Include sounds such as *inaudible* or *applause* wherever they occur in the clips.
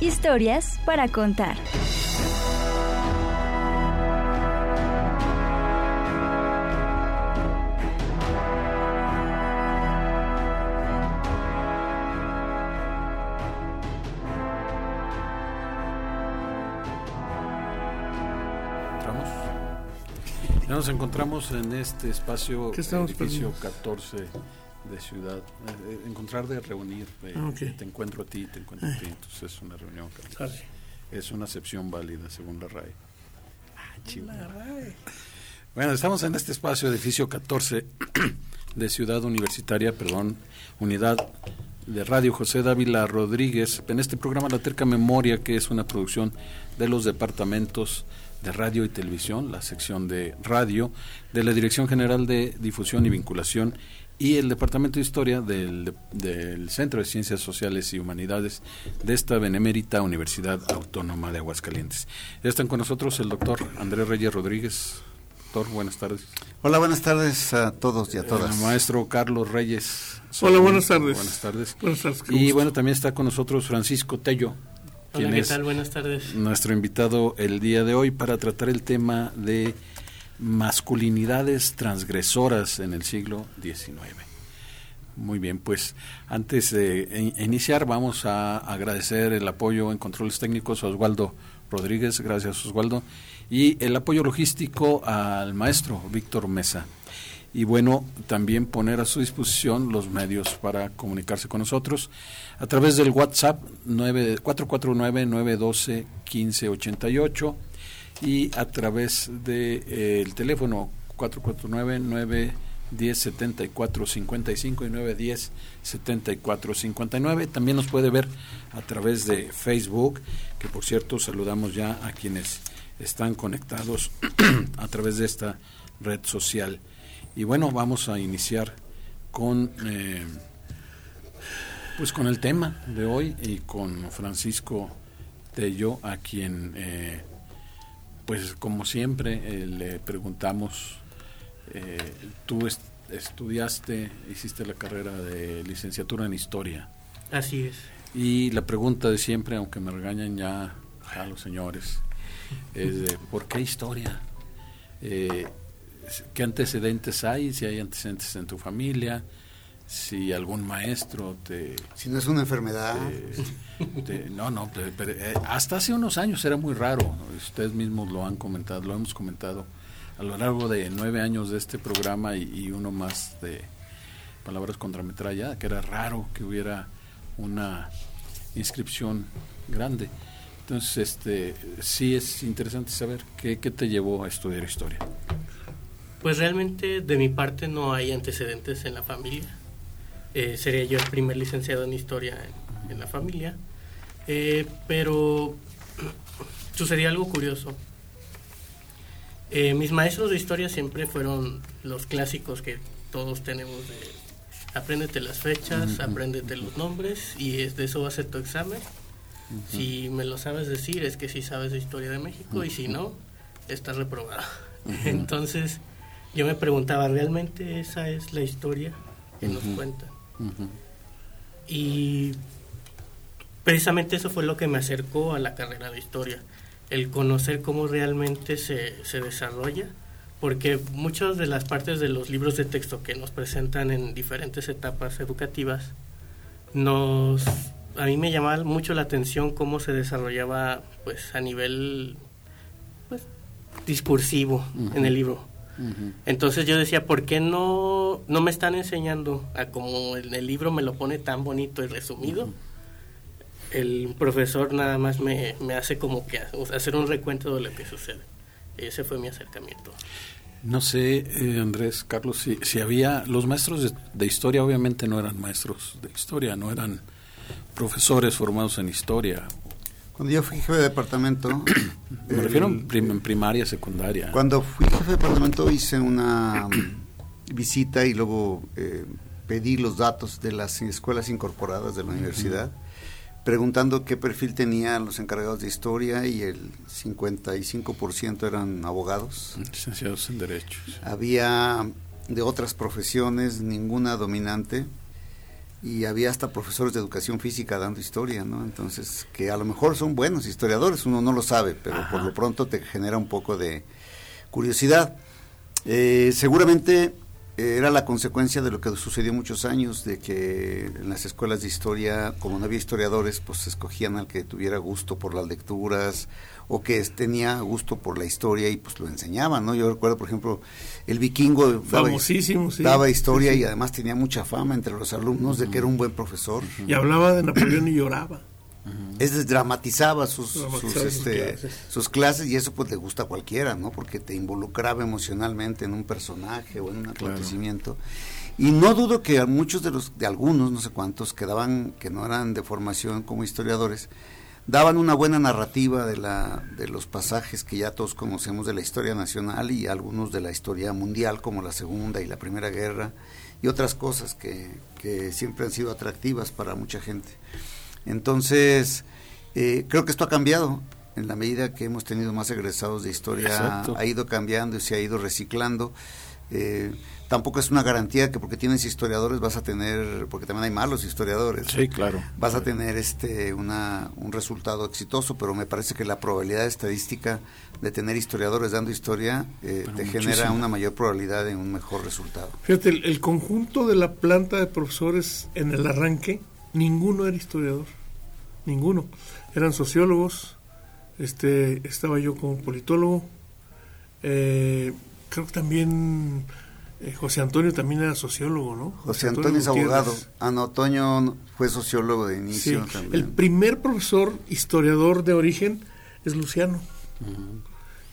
Historias para contar. nos encontramos en este espacio, ¿Qué estamos edificio perdiendo? 14 de Ciudad. Eh, eh, encontrar de reunir, Ah, te encuentro a ti, te encuentro a ti. Entonces es una reunión, Carlos. Es una acepción válida según la RAE. Ah, chivo. Bueno, estamos en este espacio, edificio 14 de Ciudad Universitaria, perdón, unidad de Radio José Dávila Rodríguez, en este programa La Terca Memoria, que es una producción de los departamentos de radio y televisión, la sección de radio, de la Dirección General de Difusión y Vinculación y el Departamento de Historia del, del Centro de Ciencias Sociales y Humanidades de esta benemérita Universidad Autónoma de Aguascalientes. Ya están con nosotros el doctor Andrés Reyes Rodríguez. Doctor, buenas tardes. Hola, buenas tardes a todos y a todas. El maestro Carlos Reyes. Hola, buenas tardes. Buenas tardes. Buenas tardes, Y gusto. bueno, también está con nosotros Francisco Tello, Hola, ¿qué tal? Buenas tardes. nuestro invitado el día de hoy para tratar el tema de masculinidades transgresoras en el siglo XIX. Muy bien, pues antes de in- iniciar vamos a agradecer el apoyo en controles técnicos a Oswaldo Rodríguez, gracias Oswaldo, y el apoyo logístico al maestro Víctor Mesa. Y bueno, también poner a su disposición los medios para comunicarse con nosotros a través del WhatsApp 9 449-912-1588 y a través del de, eh, el teléfono 449-910-7455 y 910-7459. También nos puede ver a través de Facebook, que por cierto saludamos ya a quienes están conectados *clears throat* a través de esta red social. Y bueno, vamos a iniciar con eh, pues con el tema de hoy y con Francisco Tello, a quien eh, pues como siempre eh, le preguntamos, eh, tú est- estudiaste, hiciste la carrera de licenciatura en historia Así es. y la pregunta de siempre, aunque me regañan ya a los señores, es de ¿por qué historia? Eh, ¿Qué antecedentes hay? Si hay antecedentes en tu familia, si algún maestro te... Si no es una enfermedad, te- te- no, no, te- pero, eh, hasta hace unos años era muy raro, ustedes mismos lo han comentado, lo hemos comentado a lo largo de nueve años de este programa y, y uno más de Palabras contra Metralla, que era raro que hubiera una inscripción grande. Entonces, este, sí es interesante saber qué, qué te llevó a estudiar historia. Pues realmente de mi parte no hay antecedentes en la familia. Eh, sería yo el primer licenciado en historia en, en la familia. Eh, pero *clears throat* sucedía algo curioso. Eh, mis maestros de historia siempre fueron los clásicos que todos tenemos de apréndete las fechas, apréndete los nombres y es de eso va a ser tu examen. Si me lo sabes decir es que sí sabes de historia de México y si no, estás reprobado. *laughs* Entonces yo me preguntaba, ¿realmente esa es la historia que nos Ujú. Y precisamente eso fue lo que me acercó a la carrera de historia, el conocer cómo realmente se, se desarrolla, porque muchas de las partes de los libros de texto que nos presentan en diferentes etapas educativas, nos, a mí me llamaba mucho la atención cómo se desarrollaba pues a nivel pues, discursivo en el libro. Entonces yo decía, ¿por qué no, no me están enseñando a como en el libro me lo pone tan bonito y resumido? El profesor nada más me, me hace como que o sea, hacer un recuento de lo que sucede. Ese fue mi acercamiento. No sé, eh, Andrés, Carlos, si, si había, los maestros de, de historia obviamente no eran maestros de historia, no eran profesores formados en historia? Cuando yo fui jefe de departamento... *clears throat* Me refiero en primaria, secundaria. Cuando fui jefe de departamento hice una visita y luego eh, pedí los datos de las escuelas incorporadas de la universidad, preguntando qué perfil tenían los encargados de historia y el 55% eran abogados. Licenciados en Derechos. Había de otras profesiones, ninguna dominante y había hasta profesores de educación física dando historia, ¿no? Entonces, que a lo mejor son buenos historiadores, uno no lo sabe, pero por lo pronto te genera un poco de curiosidad. Eh, seguramente era la consecuencia de lo que sucedió muchos años, de que en las escuelas de historia, como no había historiadores, pues escogían al que tuviera gusto por las lecturas o que tenía gusto por la historia y pues lo enseñaban, ¿no? Yo recuerdo, por ejemplo, el vikingo daba, historia y además tenía mucha fama entre los alumnos de que era un buen profesor. Y hablaba de Napoleón y lloraba. Es dramatizaba sus, este, sus, clases. y eso pues le gusta a cualquiera, ¿no? Porque te involucraba emocionalmente en un personaje o en un acontecimiento. Y no dudo que a muchos de los, de algunos, no sé cuántos, quedaban, que no eran de formación como historiadores, daban una buena narrativa de, la, de los pasajes que ya todos conocemos de la historia nacional y algunos de la historia mundial, como la Segunda y la Primera Guerra, y otras cosas que, que siempre han sido atractivas para mucha gente. Entonces, eh, creo que esto ha cambiado. En la medida que hemos tenido más egresados de historia, ha ido cambiando y se ha ido reciclando. Eh, tampoco es una garantía que porque tienes historiadores vas a tener, porque también hay malos historiadores. Sí, claro. Vas a tener este una, un resultado exitoso, pero me parece que la probabilidad estadística de tener historiadores dando historia eh, te genera una mayor probabilidad de un mejor resultado. Fíjate, el, conjunto de la planta de profesores en el arranque, ninguno era historiador, ninguno. Eran sociólogos, este, estaba yo como politólogo, eh, creo que también eh, José Antonio también era sociólogo, ¿no? José, Antonio, es abogado. Ana Otoño fue sociólogo de inicio también. El primer profesor historiador de origen es Luciano.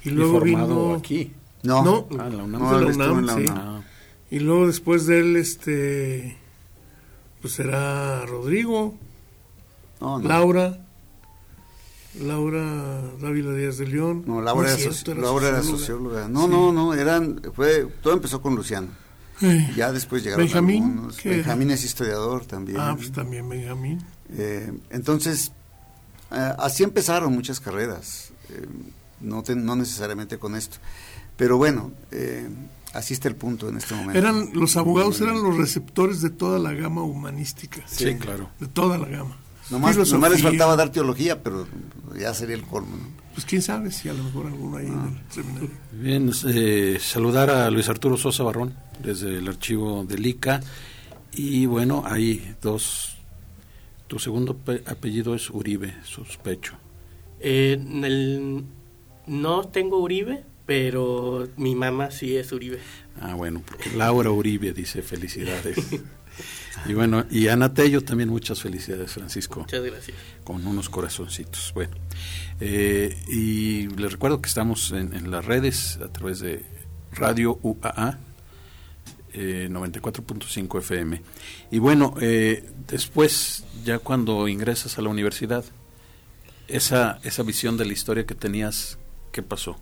Y luego vino aquí. No, no, ah, la UNAM. Y luego después de él, este, pues era Rodrigo, Laura. Laura Dávila Díaz de León. No, Laura, era, socióloga. No, no, no, eran, fue, todo empezó con Luciano. Ya después llegaron Benjamín, algunos. Benjamín es historiador también. Ah, pues también Benjamín. Eh, entonces, eh, así empezaron muchas carreras, eh, no, no necesariamente con esto. Pero bueno, así está el punto en este momento. Eran, los abogados eran los receptores de toda la gama humanística. sí claro. De toda la gama. Nomás, les faltaba dar teología, pero ya sería el colmo. Pues quién sabe si a lo mejor alguno ahí en el seminario. Bien, eh, saludar a Luis Arturo Sosa Barrón desde el archivo del ICA. Y bueno, hay dos. Tu segundo apellido es Uribe, sospecho. Eh, no tengo Uribe, pero mi mamá sí es Uribe. Ah, bueno, porque Laura Uribe dice felicidades. *laughs* Y bueno, y Ana Tello también muchas felicidades, Francisco. Muchas gracias. Con unos corazoncitos. Bueno, eh, y les recuerdo que estamos en, las redes a través de Radio UAA. 94.5 FM. Y bueno, eh, después, ya cuando ingresas a la universidad, esa, esa visión de la historia que tenías, ¿qué pasó?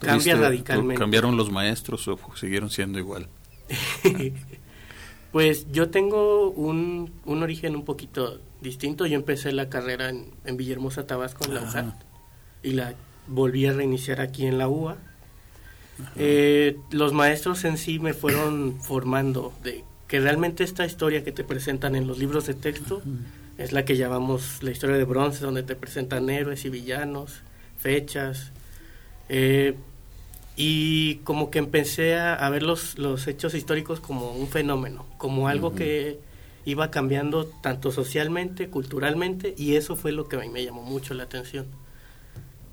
Cambia radicalmente. ¿Cambiaron los maestros o siguieron siendo igual? *laughs* Pues yo tengo un, un origen un poquito distinto. Yo empecé la carrera en, en Villahermosa, Tabasco, en la y la volví a reiniciar aquí en la UA. Eh, los maestros en sí me fueron *coughs* formando de que realmente esta historia que te presentan en los libros de texto es la que llamamos la historia de bronce, donde te presentan héroes y villanos, fechas. Eh, y como que empecé a, ver los, los, hechos históricos como un fenómeno, como algo que iba cambiando tanto socialmente, culturalmente, y eso fue lo que a mí me llamó mucho la atención.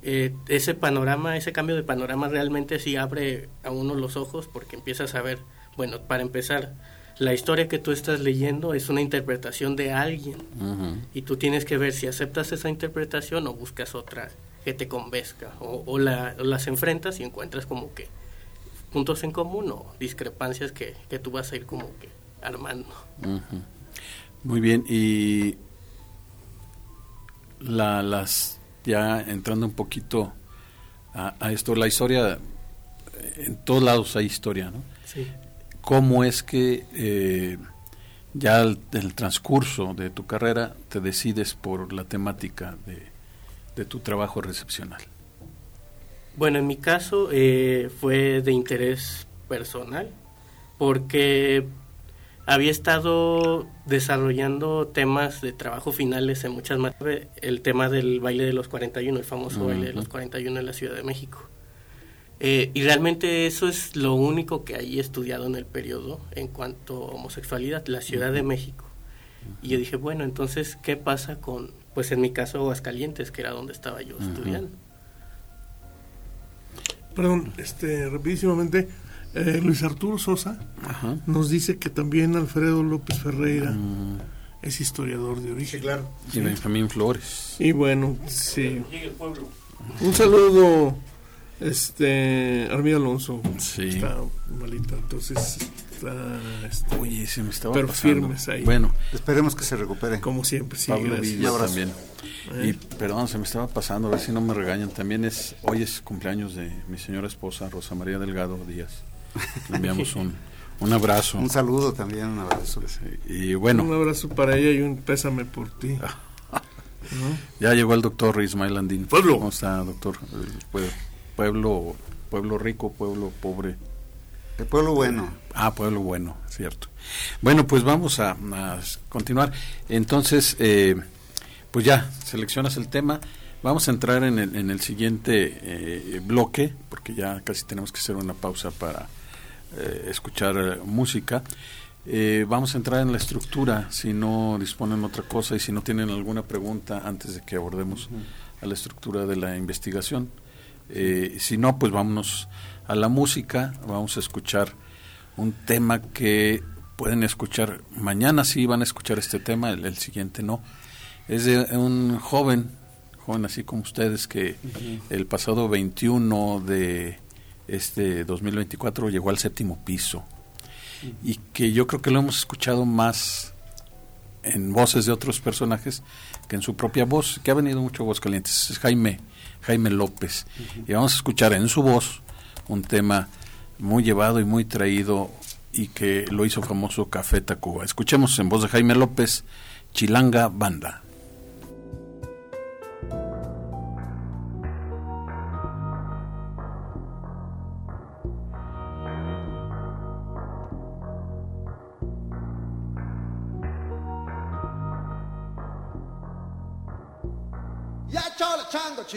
Eh, ese panorama, ese cambio de panorama realmente sí abre a uno los ojos porque empiezas a ver, bueno, para empezar, la historia que tú estás leyendo es una interpretación de alguien y tú tienes que ver si aceptas esa interpretación o buscas otra que te convenzca o, las enfrentas y encuentras como que puntos en común o discrepancias que, tú vas a ir como que armando. Muy bien, y la, las ya entrando un poquito a, esto, la historia, en todos lados hay historia, ¿no? Sí. ¿Cómo es que eh, ya en el transcurso de tu carrera te decides por la temática de, de tu trabajo recepcional? Bueno, en mi caso eh, fue de interés personal, porque había estado desarrollando temas de trabajo finales en muchas más el tema del baile de los 41, el famoso baile de los 41 en la Ciudad de México. Eh, y realmente eso es lo único que hay estudiado en el periodo en cuanto a homosexualidad, la Ciudad de México. Y yo dije, bueno, entonces, ¿qué pasa con, pues en mi caso, Aguascalientes, que era donde estaba yo estudiando? Perdón, este, rapidísimamente, eh, Luis Arturo Sosa nos dice que también Alfredo López Ferreira mm. es historiador de origen. claro. Y Benjamín Flores. Y bueno, sí. Un saludo, este, Armida Alonso. Sí. Está malita, entonces está, este, Oye, se me estaba pero firmes ahí. Bueno, esperemos que se recupere. Como siempre, sí. Pablo Villa también. Eh. Y perdón, se me estaba pasando, a ver si no me regañan. También es, hoy es cumpleaños de mi señora esposa, Rosa María Delgado Díaz. Le enviamos un, *laughs* un abrazo. Un saludo también, un abrazo. Y bueno. Un abrazo para ella y un pésame por ti. *laughs* Ya llegó el doctor Ismael Andín. Pueblo. ¿Cómo está, doctor? Pueblo, pueblo rico, pueblo pobre. El pueblo bueno. Ah, pueblo bueno, cierto. Bueno, pues vamos a, continuar. Entonces, eh, pues ya, seleccionas el tema. Vamos a entrar en el, en el siguiente eh, bloque, porque ya casi tenemos que hacer una pausa para eh, escuchar música. vamos a entrar en la estructura, si no disponen otra cosa y si no tienen alguna pregunta antes de que abordemos a la estructura de la investigación. si no, pues vámonos a la música, vamos a escuchar un tema que pueden escuchar, mañana sí van a escuchar este tema, el, siguiente no. Es de un joven, joven así como ustedes, que el pasado 21 de este 2024 llegó al séptimo piso. Y que yo creo que lo hemos escuchado más en voces de otros personajes que en su propia voz, que ha venido mucho voz calientes, es Jaime, Jaime López. Y vamos a escuchar en su voz un tema muy llevado y muy traído y que lo hizo famoso Café Tacuba. Escuchemos en voz de Jaime López, Chilanga Banda.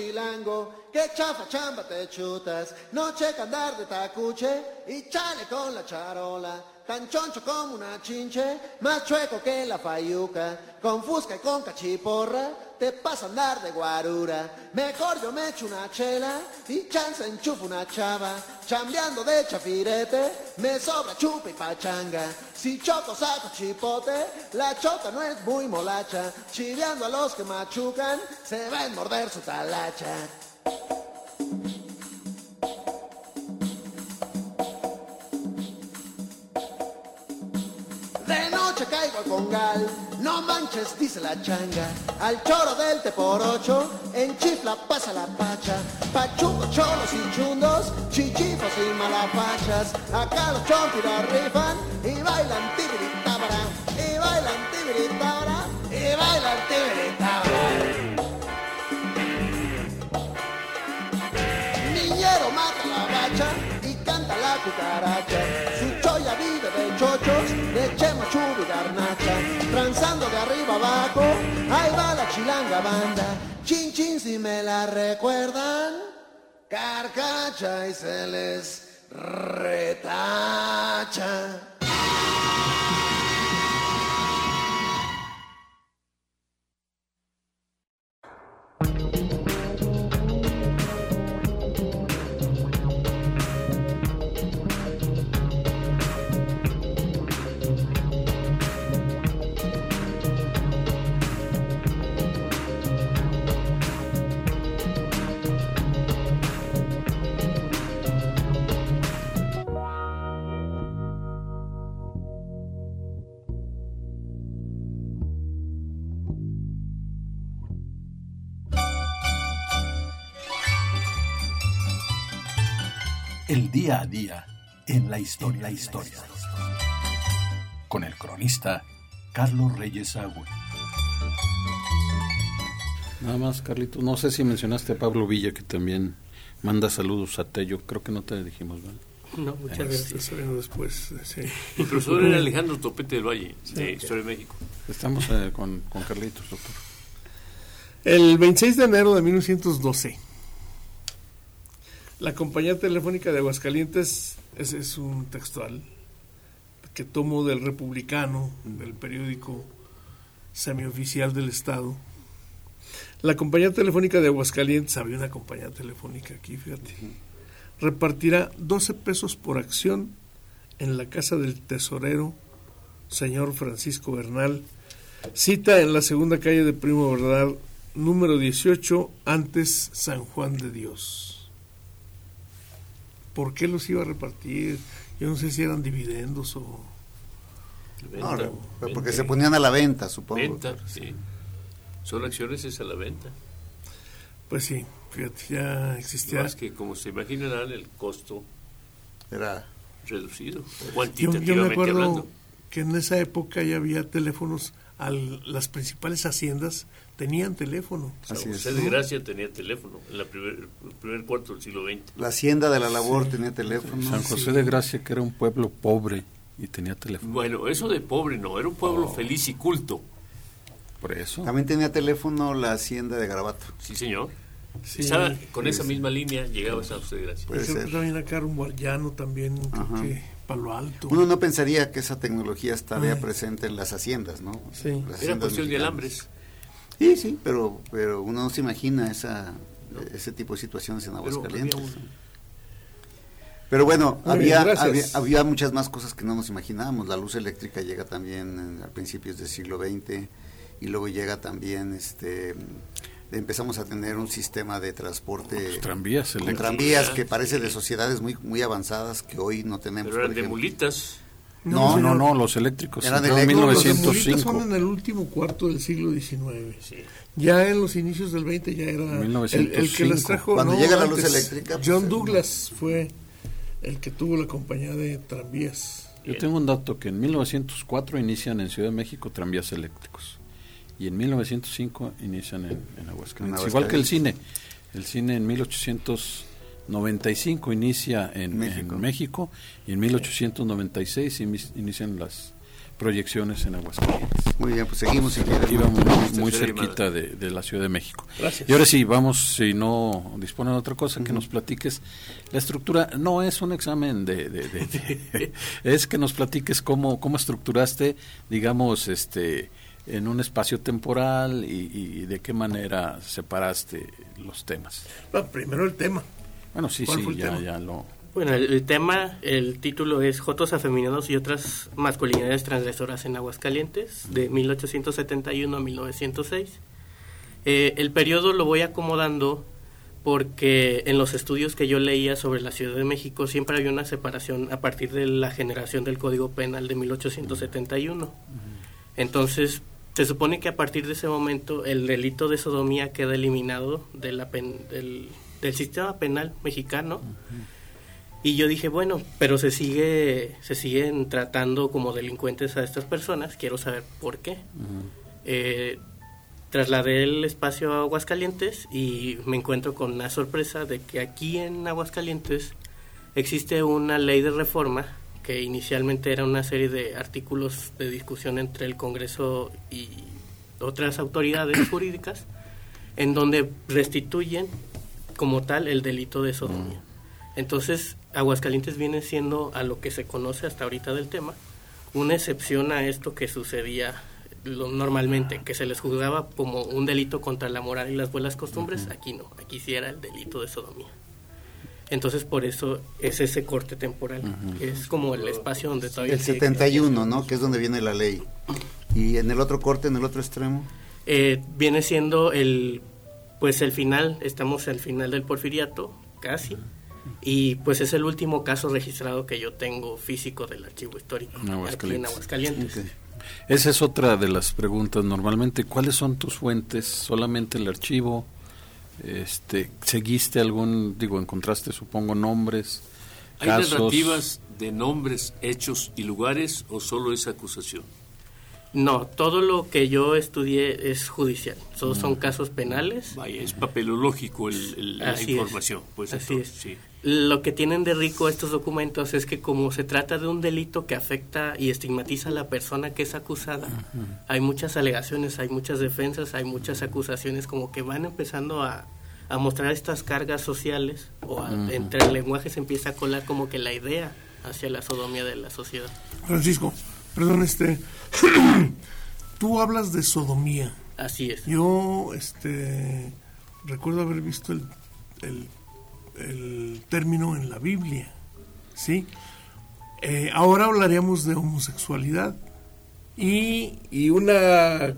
Chilango, que chafa chamba te chutas, no checa andar de tacuche y chale con la charola, tan choncho como una chinche, más chueco que la fayuca, con fusca y con cachiporra, te pasa a andar de guarura. Mejor yo me echo una chela y chance enchufo una chava, chambeando de chafirete, me sobra chupa y pachanga. Si choco saco chipote, la chota no es muy molacha, chileando a los que machucan, se va a morder su talacha. Caigo al congal. No manches, dice la changa. Al choro del te por ocho, en chifla pasa la pacha. Pachucos, cholos y chundos, chichifos y malapachas. Acá los chompiros rifan y bailan tibiritábara. Y bailan tibiritábara. Y bailan tibiritábara. Niñero mata la bacha y canta la cucaracha. Abajo, ahí va la chilanga banda. Chin chin si me la recuerdan, carcacha y se les retacha. El día a día en la historia, la historia. Con el cronista Carlos Reyes Agüe. Nada más, Carlito. No sé si mencionaste a Pablo Villa, que también manda saludos a Tello. Creo que no te dijimos, ¿vale? No, muchas gracias. después, sí. El profesor era Alejandro Topete del Valle, de Historia de México. Estamos eh, con, con Carlitos, doctor. El 26 de enero de 1912, la compañía telefónica de Aguascalientes, ese es un textual que tomo del Republicano, del periódico semioficial del Estado. La compañía telefónica de Aguascalientes, había una compañía telefónica aquí, fíjate, repartirá 12 pesos por acción en la casa del tesorero, señor Francisco Bernal, cita en la segunda calle de Primo Verdad, número 18, antes San Juan de Dios. ¿Por qué los iba a repartir? Yo no sé si eran dividendos o... no, porque se ponían a la venta, supongo. Venta, sí. Son acciones es a la venta. Pues sí, fíjate, ya existía. es que, como se imaginarán, el costo era reducido, yo, yo me acuerdo que en esa época ya había teléfonos, a las principales haciendas tenían teléfono. San José de Gracia tenía teléfono en la primer, el primer cuarto del siglo XX. La hacienda de la labor tenía teléfono. San José de Gracia, que era un pueblo pobre y tenía teléfono. Bueno, eso de pobre no, era un pueblo Oh. feliz y culto. Por eso. También tenía teléfono la hacienda de Garabato. Sí, señor. Sí, Esa- con esa misma línea llegaba a San José de Gracia. Puede ser. también acá rumbo al llano también, que Palo Alto. Uno no pensaría que esa tecnología estaría Ay. presente en las haciendas, ¿no? Sí. Las Era haciendas cuestión de alambres. Sí, sí, pero, pero uno no se imagina esa, ese tipo de situaciones en Pero Aguascalientes. había un- Pero bueno, bien, había, había, había muchas más cosas que no nos imaginábamos. La luz eléctrica llega también en- a principios del siglo XX y luego llega también, este, empezamos a tener un sistema de transporte Los tranvías con tranvías que parece de sociedades muy muy avanzadas que hoy no tenemos. Pero eran de mulitas. No, No, no, no, los eléctricos Eran Los de Mulitas 1905. son en el último cuarto del siglo XIX. Sí. Ya en los inicios del 20 ya era el, el que les 1905. trajo Cuando no, llega la luz eléctrica, pues, John eh, Douglas fue el que tuvo la compañía de tranvías. Yo tengo un dato que en 1904 inician en Ciudad de México tranvías eléctricos y en 1905 inician en, en Aguascalientes. En Igual que el cine. El cine en 1895 inicia en en México, México. y en 1896 inis- inician las proyecciones en Aguascalientes. Muy bien, pues seguimos. si. Íbamos muy, serie cerquita de, de la Ciudad de México. Gracias. Y ahora sí, vamos, si no disponen de otra cosa, que nos platiques. La estructura no es un examen de... de- de- de- *laughs* es que nos platiques cómo, cómo estructuraste, digamos, este en un espacio temporal y, y de qué manera separaste los temas. Ah, primero el tema. Bueno, sí, ¿Cuál sí, ya, tema? ya lo... Bueno, el, el tema, el título es Jotos afeminados y otras masculinidades transgresoras en Aguascalientes, de 1871 a 1906. Eh, el periodo lo voy acomodando porque en los estudios que yo leía sobre la Ciudad de México siempre había una separación a partir de la generación del Código Penal de 1871. Entonces, se supone que a partir de ese momento el delito de sodomía queda eliminado de la pen- del, del sistema penal mexicano. Y yo dije, bueno, pero se sigue se siguen tratando como delincuentes a estas personas, quiero saber por qué. Eh, trasladé el espacio a Aguascalientes y me encuentro con una sorpresa de que aquí en Aguascalientes existe una ley de reforma que inicialmente era una serie de artículos de discusión entre el Congreso y otras autoridades *coughs* jurídicas en donde restituyen como tal el delito de sodomía. Entonces, Aguascalientes viene siendo a lo que se conoce hasta ahorita del tema, una excepción a esto que sucedía lo- normalmente, que se les juzgaba como un delito contra la moral y las buenas costumbres, aquí no, aquí sí era el delito de sodomía. Entonces, por eso es ese corte temporal, que es como el espacio donde todavía... El sigue- 71, ¿no? Que es donde viene la ley. Y en el otro corte, en el otro extremo. Eh, viene siendo el pues el final estamos al final del porfiriato casi y pues es el último caso registrado que yo tengo físico del archivo histórico En aquí en Aguascalientes. Aguascalientes Esa es otra de las preguntas. Normalmente, ¿cuáles son tus fuentes? ¿Solamente el archivo? Este, ¿Seguiste algún, digo, encontraste, supongo, nombres? ¿Hay narrativas de nombres, hechos y lugares o solo es acusación? No, todo lo que yo estudié es judicial. Todos son mm. casos penales. Vaya, es papelológico el, la información. Pues Así es. Lo que tienen de rico estos documentos es que como se trata de un delito que afecta y estigmatiza a la persona que es acusada, hay muchas alegaciones, hay muchas defensas, hay muchas acusaciones como que van empezando a, mostrar estas cargas sociales o entre el lenguaje se empieza a colar como que la idea hacia la sodomía de la sociedad. Francisco, perdón, este, *clears throat* tú hablas de sodomía. Así es. Yo, este, recuerdo haber visto el, el, término en la Biblia, ¿sí? Eh, ahora hablaríamos de homosexualidad y, y, una,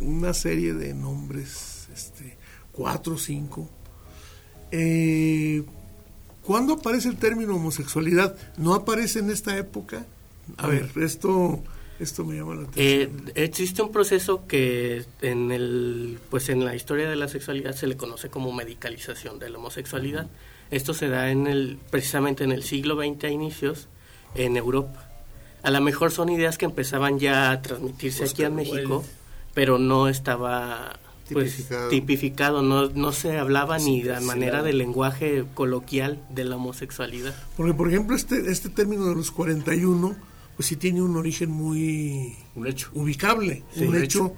una serie de nombres, este, cuatro o cinco. Eh, ¿Cuándo aparece el término homosexualidad? ¿No aparece en esta época? A ver, esto esto me llama la atención. Eh, existe un proceso que en el pues en la historia de la sexualidad se le conoce como medicalización de la homosexualidad. Esto se da en el precisamente en el siglo XX a inicios en Europa. A lo mejor son ideas que empezaban ya a transmitirse aquí en México, pero no estaba pues, tipificado, no, no se hablaba ni de manera de lenguaje coloquial de la homosexualidad. Porque, por ejemplo, este, este término de los 41 pues sí tiene un origen muy un hecho. ubicable, un, hecho,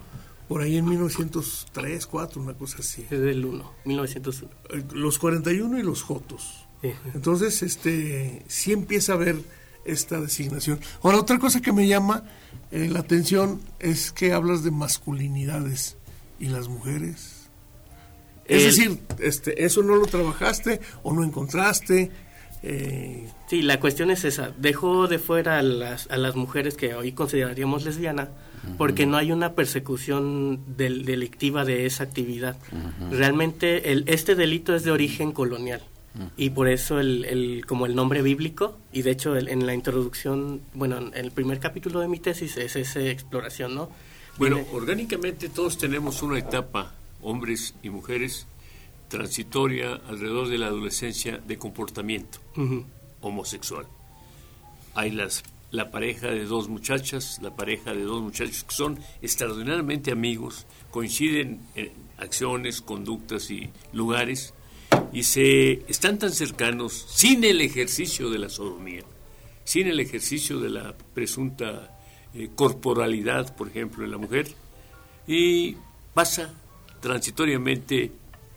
por ahí en 1903, 4, una cosa así. Es del 1, 1901. Eh, los 41 y los Jotos. Entonces, este, sí empieza a haber esta designación. Ahora, otra cosa que me llama eh, la atención es que hablas de masculinidades y las mujeres. Es decir, este, eso no lo trabajaste o no encontraste eh, sí, la cuestión es esa. Dejo de fuera a las, a las mujeres que hoy consideraríamos lesbiana porque no hay una persecución del, delictiva de esa actividad. Realmente el, este delito es de origen colonial. Y por eso el, el, como el nombre bíblico y de hecho en la introducción, bueno, en el primer capítulo de mi tesis es esa exploración, ¿no? Bueno, orgánicamente todos tenemos una etapa, hombres y mujeres, transitoria alrededor de la adolescencia de comportamiento homosexual. Hay la pareja de dos muchachas, la pareja de dos muchachos que son extraordinariamente amigos, coinciden en acciones, conductas y lugares y se están tan cercanos sin el ejercicio de la sodomía, sin el ejercicio de la presunta eh, corporalidad, por ejemplo, en la mujer, y pasa transitoriamente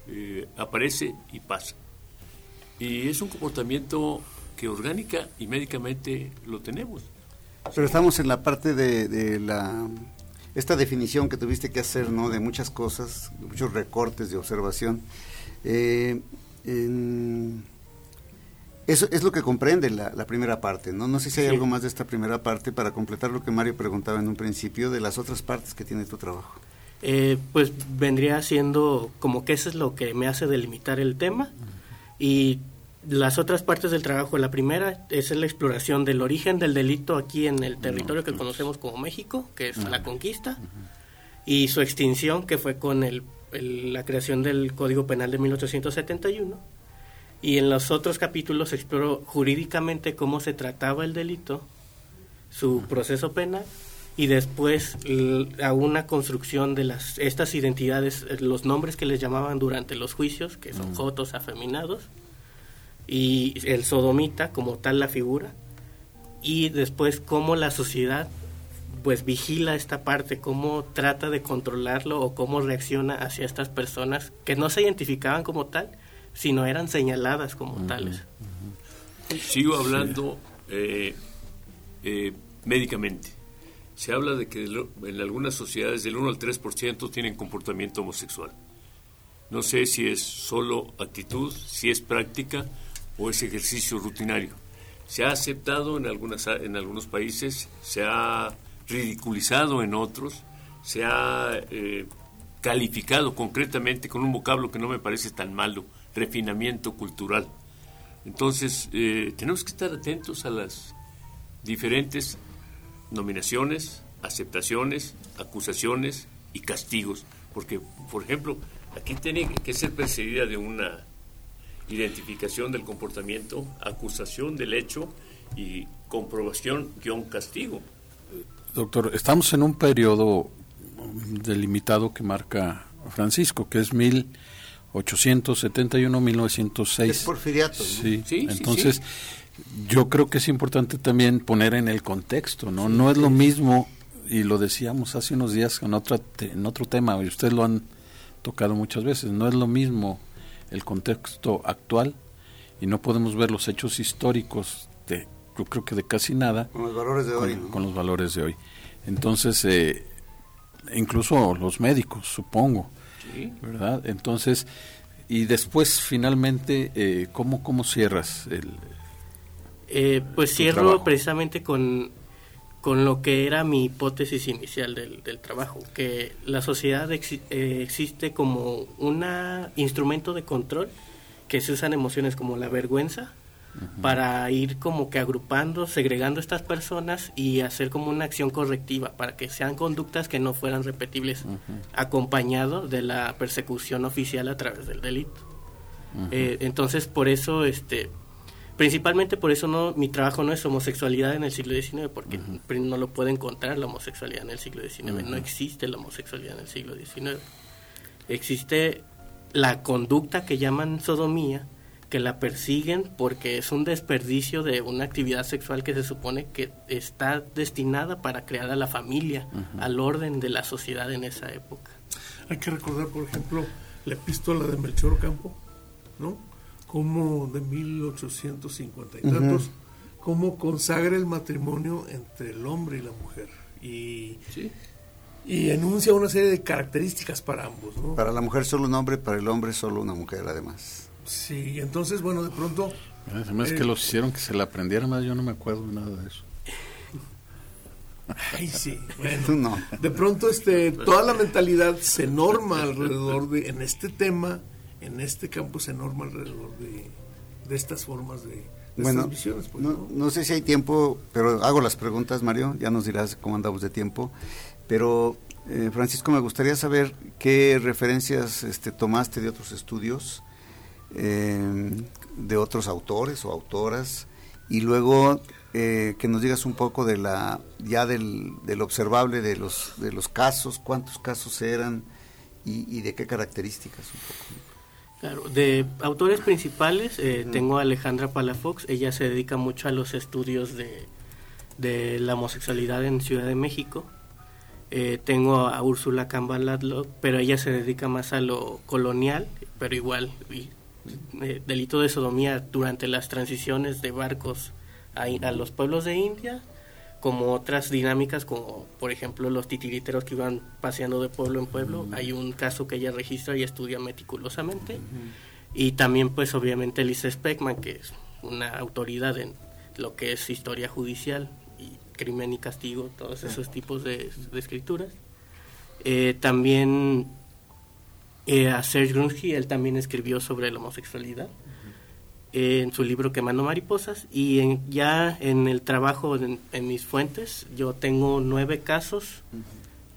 eh, aparece y pasa. Y es un comportamiento que orgánica y médicamente lo tenemos. Pero estamos en la parte de, la esta definición que tuviste que hacer, ¿no? De muchas cosas, muchos recortes de observación. Eh, eso es lo que comprende la, la, primera parte, ¿no? No sé si hay algo más de esta primera parte para completar lo que Mario preguntaba en un principio de las otras partes que tiene tu trabajo. Eh, pues vendría siendo como que eso es lo que me hace delimitar el tema y las otras partes del trabajo, la primera es la exploración del origen del delito aquí en el territorio que conocemos como México, que es la conquista, y su extinción, que fue con el, la creación del Código Penal de 1871. Y en los otros capítulos exploro jurídicamente cómo se trataba el delito, su proceso penal y después a una construcción de las estas identidades, los nombres que les llamaban durante los juicios, que son jotos afeminados, y el sodomita como tal la figura, y después cómo la sociedad pues vigila esta parte, cómo trata de controlarlo o cómo reacciona hacia estas personas que no se identificaban como tal, sino eran señaladas como tales. Sigo hablando eh, eh, médicamente se habla de que en algunas sociedades del 1 al 3% tienen comportamiento homosexual. No sé si es solo actitud, si es práctica o es ejercicio rutinario. Se ha aceptado en, algunas, en algunos países, se ha ridiculizado en otros, se ha eh, calificado concretamente con un vocablo que no me parece tan malo, refinamiento cultural. Entonces, eh, tenemos que estar atentos a las diferentes nominaciones, aceptaciones, acusaciones y castigos. Porque, por ejemplo, aquí tiene que ser perseguida de una identificación del comportamiento, acusación del hecho y comprobación guion castigo. Doctor, estamos en un periodo delimitado que marca Francisco, que es 1871-1906. Es porfiriato. Sí, entonces yo creo que es importante también poner en el contexto, ¿no? no es lo mismo, y lo decíamos hace unos días en, otra en otro tema, y ustedes lo han tocado muchas veces, no es lo mismo el contexto actual y no podemos ver los hechos históricos de yo creo que de casi nada con los valores de hoy con los valores de hoy. Entonces eh, incluso los médicos supongo verdad entonces y después finalmente eh, cómo cómo cierras el eh, pues cierro precisamente con con lo que era mi hipótesis inicial del, del trabajo, que la sociedad eh, existe como un instrumento de control que se usan emociones como la vergüenza para ir como que agrupando, segregando estas personas y hacer como una acción correctiva para que sean conductas que no fueran repetibles, acompañado de la persecución oficial a través del delito. Eh, entonces, por eso, este, Principalmente por eso no mi trabajo no es homosexualidad en el siglo XIX, porque no lo puede encontrar la homosexualidad en el siglo XIX. No existe la homosexualidad en el siglo XIX. Existe la conducta que llaman sodomía, que la persiguen porque es un desperdicio de una actividad sexual que se supone que está destinada para crear a la familia, al orden de la sociedad en esa época. Hay que recordar, por ejemplo, la epístola de Melchor Campo, ¿no? Como de 1850 y tantos, cómo consagra el matrimonio entre el hombre y la mujer. Y, y enuncia una serie de características para ambos. ¿no? Para la mujer solo un hombre, para el hombre solo una mujer además. Sí, entonces, bueno, de pronto... Además que eh, los hicieron que se la aprendieran más, yo no me acuerdo de nada de eso. Ay, sí. *laughs* Bueno, no. De pronto, este, toda la mentalidad se norma *laughs* alrededor de, en este tema, en este campo se norma alrededor de, estas formas de, estas visiones. Pues, no, no, sé si hay tiempo, pero hago las preguntas, Mario, ya nos dirás cómo andamos de tiempo. Pero, eh, Francisco, me gustaría saber qué referencias este, tomaste de otros estudios, eh, de otros autores o autoras, y luego eh, que nos digas un poco de la ya del, del observable de los, de los casos, cuántos casos eran y, y de qué características un poco. Claro, de autores principales eh, tengo a Alejandra Palafox, ella se dedica mucho a los estudios de, de la homosexualidad en Ciudad de México. Eh, tengo a Úrsula Campbell pero ella se dedica más a lo colonial, pero igual, eh, delito de sodomía durante las transiciones de barcos a, a los pueblos de India como otras dinámicas, como por ejemplo los titiriteros que iban paseando de pueblo en pueblo. Hay un caso que ella registra y estudia meticulosamente. Y también, pues obviamente, Lisa Speckman, que es una autoridad en lo que es historia judicial y crimen y castigo, todos esos tipos de, escrituras. Eh, también eh, a Serge Grunsky, él también escribió sobre la homosexualidad en su libro Quemando Mariposas y en, ya en el trabajo en, mis fuentes yo tengo nueve casos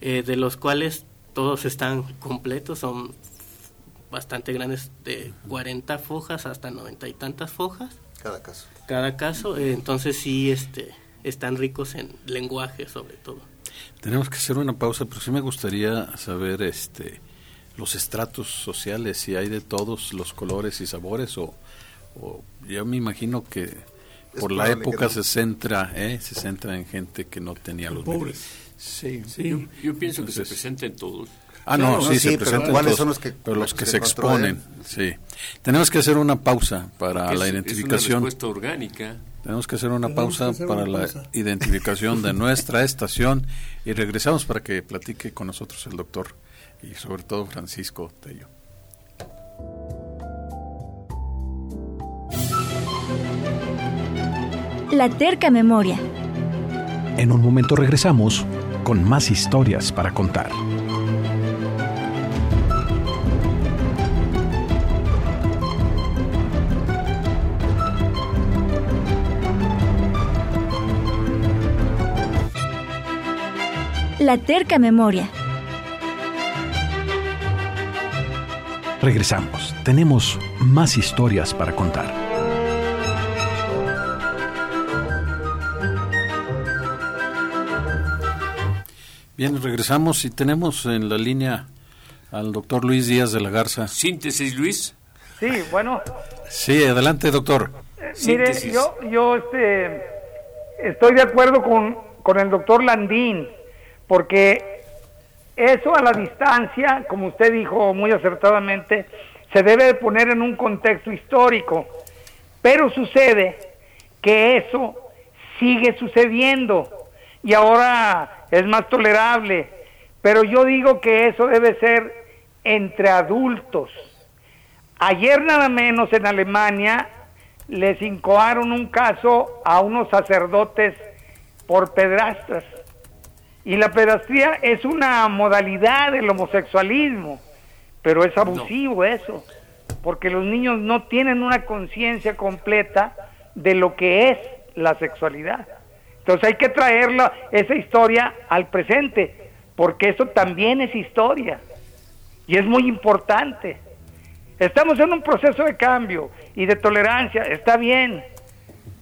eh, de los cuales todos están completos, son bastante grandes, de 40 fojas hasta 90 y tantas fojas. Cada caso. Cada caso, eh, entonces sí este, están ricos en lenguaje sobre todo. Tenemos que hacer una pausa, pero sí me gustaría saber este los estratos sociales, si hay de todos los colores y sabores o yo me imagino que por la época se centra ¿eh? se centra en gente que no tenía los pobres. sí, sí. Yo, pienso que se presenten todos. Ah no, sí, se presentan todos son los que pero los que, se, exponen sí. Tenemos que hacer una pausa para la identificación es una orgánica. Tenemos que hacer una pausa para la *laughs* identificación de nuestra estación y regresamos para que platique con nosotros el doctor y sobre todo Francisco Tello La terca memoria. En un momento regresamos con más historias para contar. La terca memoria. Regresamos, tenemos más historias para contar. Bien, regresamos y tenemos en la línea al doctor Luis Díaz de la Garza. Síntesis, Luis. Sí, bueno. Sí, adelante, doctor. Eh, mire, yo, yo este, estoy de acuerdo con, con el doctor Landín, porque eso a la distancia, como usted dijo muy acertadamente, se debe de poner en un contexto histórico. Pero sucede que eso sigue sucediendo y ahora es más tolerable. Pero yo digo que eso debe ser entre adultos. Ayer nada menos en Alemania les incoaron un caso a unos sacerdotes por pedrastras. Y la pedastría es una modalidad del homosexualismo, pero es abusivo eso, porque los niños no tienen una conciencia completa de lo que es la sexualidad. Entonces hay que traerla, esa historia al presente, porque eso también es historia y es muy importante. Estamos en un proceso de cambio y de tolerancia, está bien,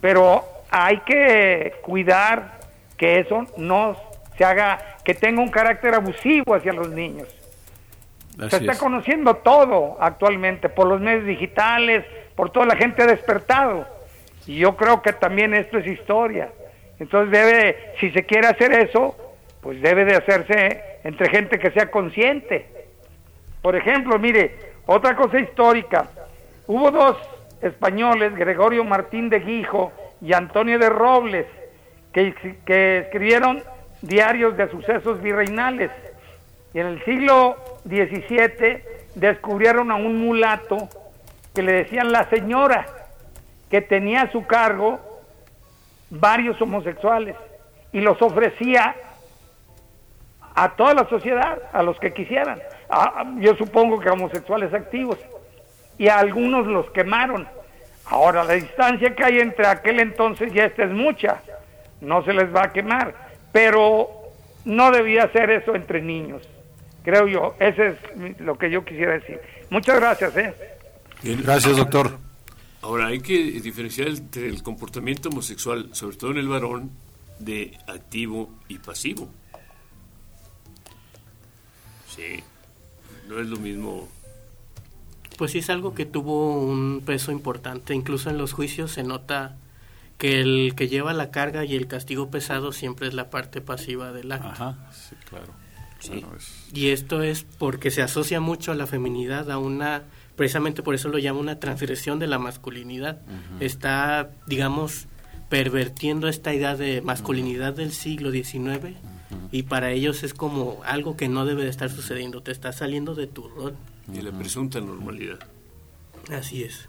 pero hay que cuidar que eso no se haga, que tenga un carácter abusivo hacia los niños. se está conociendo todo actualmente por los medios digitales, por toda la gente ha despertado. Y yo creo que también esto es historia. Entonces debe, si se quiere hacer eso, pues debe de hacerse entre gente que sea consciente. Por ejemplo, mire, otra cosa histórica, hubo dos españoles, Gregorio Martín de Guijo y Antonio de Robles, que, que escribieron diarios de sucesos virreinales. Y en el siglo XVII descubrieron a un mulato que le decían la señora, que tenía a su cargo varios homosexuales y los ofrecía a toda la sociedad, a los que quisieran. yo supongo que homosexuales activos. Y a algunos los quemaron. Ahora, la distancia que hay entre aquel entonces y este es mucha. No se les va a quemar. Pero no debía ser eso entre niños. Creo yo. Ese es lo que yo quisiera decir. Muchas gracias. ¿eh? gracias, doctor. Ahora, hay que diferenciar entre el comportamiento homosexual, sobre todo en el varón, de activo y pasivo. Sí, no es lo mismo. Pues sí, es algo que tuvo un peso importante. Incluso en los juicios se nota que el que lleva la carga y el castigo pesado siempre es la parte pasiva del acto. Ajá, sí, claro. Sí. Y esto es porque se asocia mucho a la feminidad, a una precisamente por eso lo llama una transgresión de la masculinidad. Está, digamos, pervertiendo esta idea de masculinidad del siglo XIX y para ellos es como algo que no debe de estar sucediendo, te está saliendo de tu rol. Y la presunta normalidad. Así es.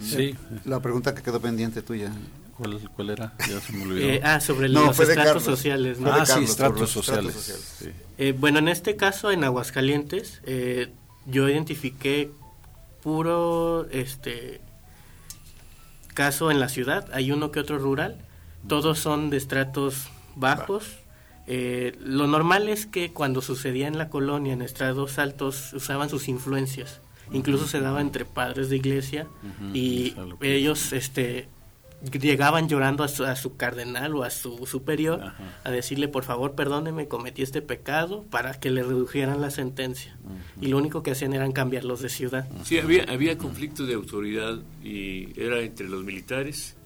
Sí. La pregunta que quedó pendiente tuya. ¿Cuál, cuál era? Ya se me olvidó. Eh, ah, sobre los estratos sociales. Ah, sí, estratos sociales. Eh, bueno, en este caso, en Aguascalientes, eh, yo identifiqué puro este caso en la ciudad, hay uno que otro rural, todos son de estratos bajos. Eh, lo normal es que cuando sucedía en la colonia, en estrados altos, usaban sus influencias. Incluso se daba entre padres de iglesia y ellos este, llegaban llorando a su, cardenal o a su superior a decirle por favor perdóneme cometí este pecado para que le redujeran la sentencia y lo único que hacían era cambiarlos de ciudad. Sí había había conflicto de autoridad y era entre los militares